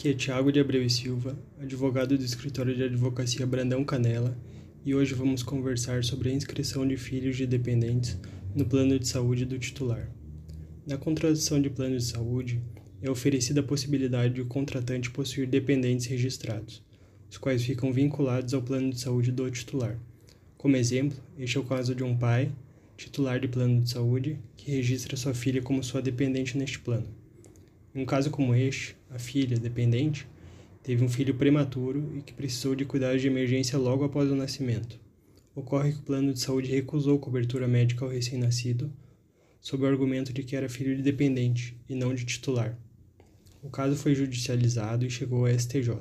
Aqui é Tiago de Abreu e Silva, advogado do escritório de advocacia Brandão Canela, e hoje vamos conversar sobre a inscrição de filhos de dependentes no plano de saúde do titular. Na contratação de plano de saúde, é oferecida a possibilidade de o contratante possuir dependentes registrados, os quais ficam vinculados ao plano de saúde do titular. Como exemplo, este é o caso de um pai, titular de plano de saúde, que registra sua filha como sua dependente neste plano. Em um caso como este, a filha, dependente, teve um filho prematuro e que precisou de cuidados de emergência logo após o nascimento. Ocorre que o plano de saúde recusou cobertura médica ao recém-nascido, sob o argumento de que era filho de dependente e não de titular. O caso foi judicializado e chegou ao STJ.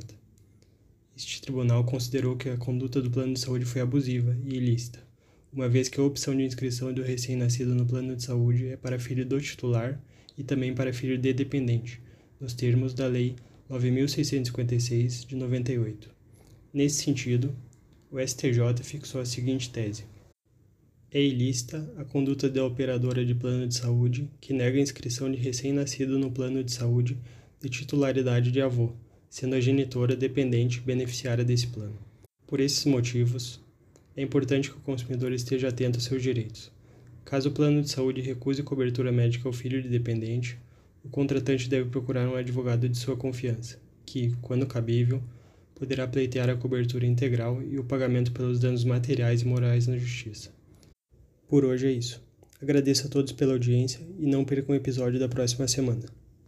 Este tribunal considerou que a conduta do plano de saúde foi abusiva e ilícita, uma vez que a opção de inscrição do recém-nascido no plano de saúde é para filho do titular e também para filho de dependente, nos termos da Lei 9.656 de 98. Nesse sentido, o STJ fixou a seguinte tese: é ilícita a conduta da operadora de plano de saúde que nega a inscrição de recém-nascido no plano de saúde de titularidade de avô, sendo a genitora dependente beneficiária desse plano. Por esses motivos, é importante que o consumidor esteja atento aos seus direitos. Caso o plano de saúde recuse cobertura médica ao filho de dependente, o contratante deve procurar um advogado de sua confiança, que, quando cabível, poderá pleitear a cobertura integral e o pagamento pelos danos materiais e morais na justiça. Por hoje é isso. Agradeço a todos pela audiência e não percam o episódio da próxima semana.